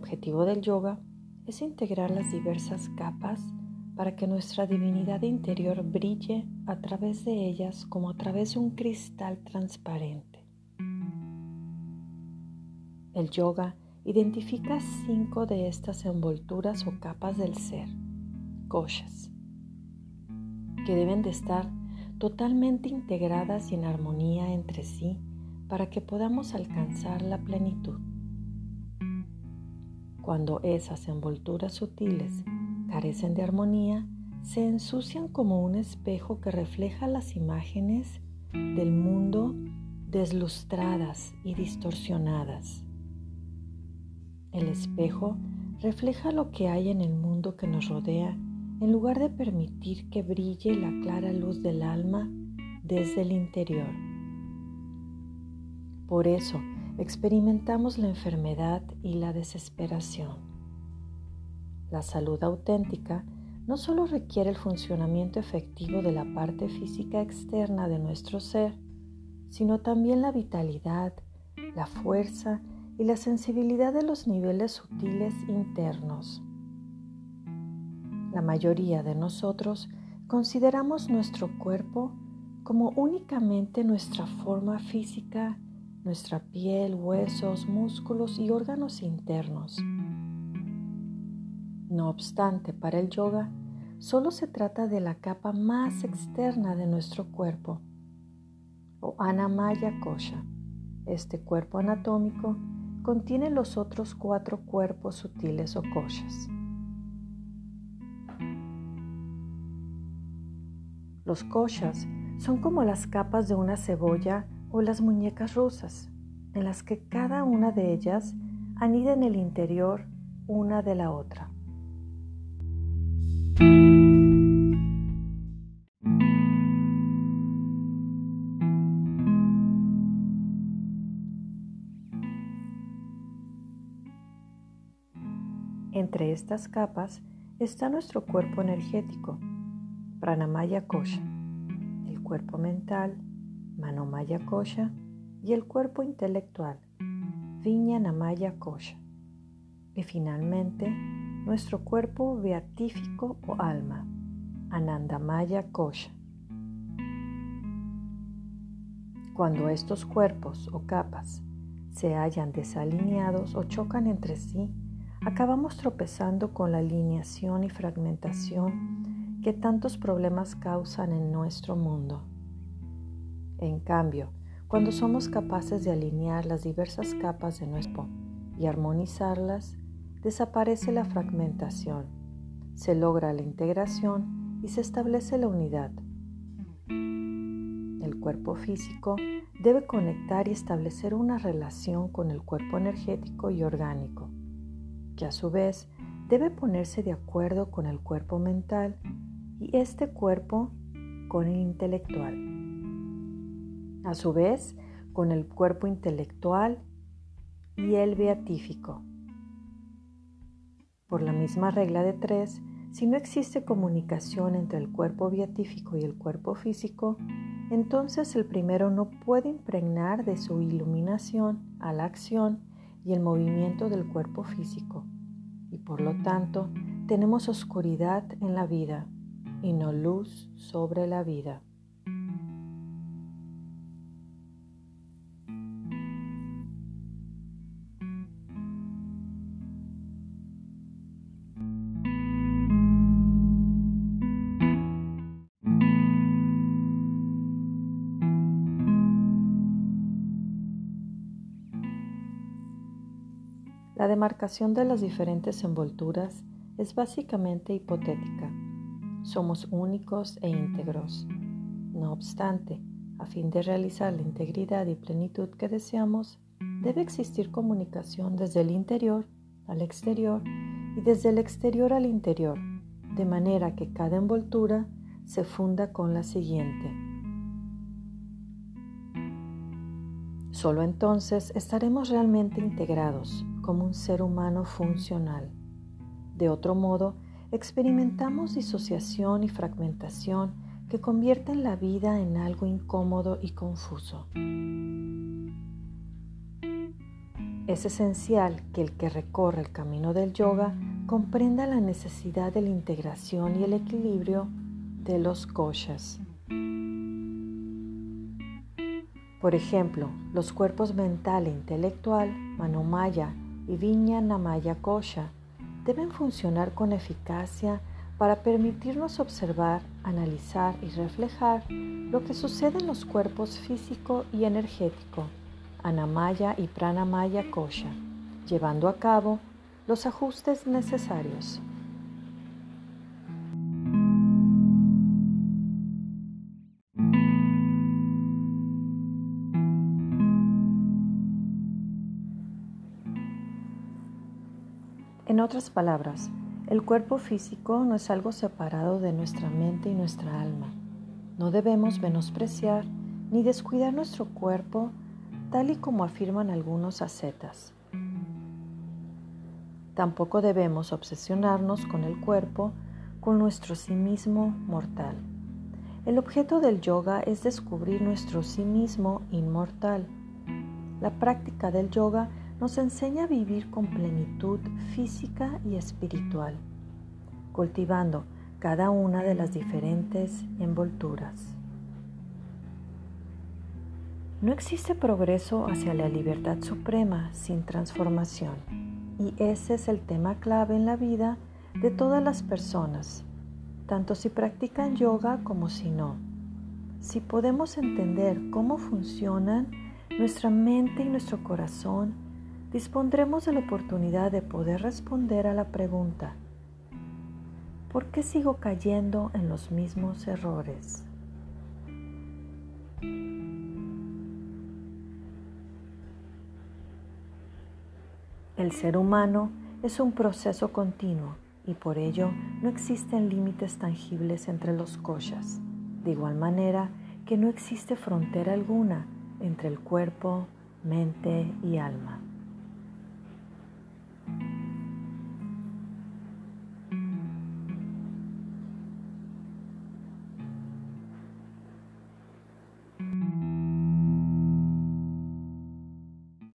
objetivo del yoga es integrar las diversas capas para que nuestra divinidad interior brille a través de ellas como a través de un cristal transparente. El yoga identifica cinco de estas envolturas o capas del ser, koshas, que deben de estar totalmente integradas y en armonía entre sí para que podamos alcanzar la plenitud. Cuando esas envolturas sutiles carecen de armonía, se ensucian como un espejo que refleja las imágenes del mundo deslustradas y distorsionadas. El espejo refleja lo que hay en el mundo que nos rodea en lugar de permitir que brille la clara luz del alma desde el interior. Por eso experimentamos la enfermedad y la desesperación. La salud auténtica no solo requiere el funcionamiento efectivo de la parte física externa de nuestro ser, sino también la vitalidad, la fuerza y la sensibilidad de los niveles sutiles internos. La mayoría de nosotros consideramos nuestro cuerpo como únicamente nuestra forma física, nuestra piel, huesos, músculos y órganos internos. No obstante, para el yoga solo se trata de la capa más externa de nuestro cuerpo, o Anamaya Kosha. Este cuerpo anatómico contiene los otros cuatro cuerpos sutiles o koshas. Los koshas son como las capas de una cebolla o las muñecas rusas, en las que cada una de ellas anida en el interior una de la otra. Entre estas capas está nuestro cuerpo energético, Pranamaya Kosha, el cuerpo mental, Manomaya Kosha y el cuerpo intelectual, Viñanamaya Kosha. Y finalmente, nuestro cuerpo beatífico o alma, Anandamaya Kosha. Cuando estos cuerpos o capas se hallan desalineados o chocan entre sí, acabamos tropezando con la alineación y fragmentación que tantos problemas causan en nuestro mundo. En cambio, cuando somos capaces de alinear las diversas capas de nuestro y armonizarlas, desaparece la fragmentación, se logra la integración y se establece la unidad. El cuerpo físico debe conectar y establecer una relación con el cuerpo energético y orgánico que a su vez debe ponerse de acuerdo con el cuerpo mental y este cuerpo con el intelectual. A su vez, con el cuerpo intelectual y el beatífico. Por la misma regla de tres, si no existe comunicación entre el cuerpo beatífico y el cuerpo físico, entonces el primero no puede impregnar de su iluminación a la acción y el movimiento del cuerpo físico. Y por lo tanto, tenemos oscuridad en la vida y no luz sobre la vida. La demarcación de las diferentes envolturas es básicamente hipotética. Somos únicos e íntegros. No obstante, a fin de realizar la integridad y plenitud que deseamos, debe existir comunicación desde el interior al exterior y desde el exterior al interior, de manera que cada envoltura se funda con la siguiente. Solo entonces estaremos realmente integrados, como un ser humano funcional. De otro modo, experimentamos disociación y fragmentación que convierten la vida en algo incómodo y confuso. Es esencial que el que recorre el camino del yoga comprenda la necesidad de la integración y el equilibrio de los koshas. Por ejemplo, los cuerpos mental e intelectual, manomaya y viña namaya kosha, deben funcionar con eficacia para permitirnos observar, analizar y reflejar lo que sucede en los cuerpos físico y energético, anamaya y pranamaya kosha, llevando a cabo los ajustes necesarios. En otras palabras, el cuerpo físico no es algo separado de nuestra mente y nuestra alma. No debemos menospreciar ni descuidar nuestro cuerpo tal y como afirman algunos ascetas. Tampoco debemos obsesionarnos con el cuerpo, con nuestro sí mismo mortal. El objeto del yoga es descubrir nuestro sí mismo inmortal. La práctica del yoga nos enseña a vivir con plenitud física y espiritual, cultivando cada una de las diferentes envolturas. No existe progreso hacia la libertad suprema sin transformación y ese es el tema clave en la vida de todas las personas, tanto si practican yoga como si no. Si podemos entender cómo funcionan nuestra mente y nuestro corazón, dispondremos de la oportunidad de poder responder a la pregunta, ¿por qué sigo cayendo en los mismos errores? El ser humano es un proceso continuo y por ello no existen límites tangibles entre los koshas, de igual manera que no existe frontera alguna entre el cuerpo, mente y alma.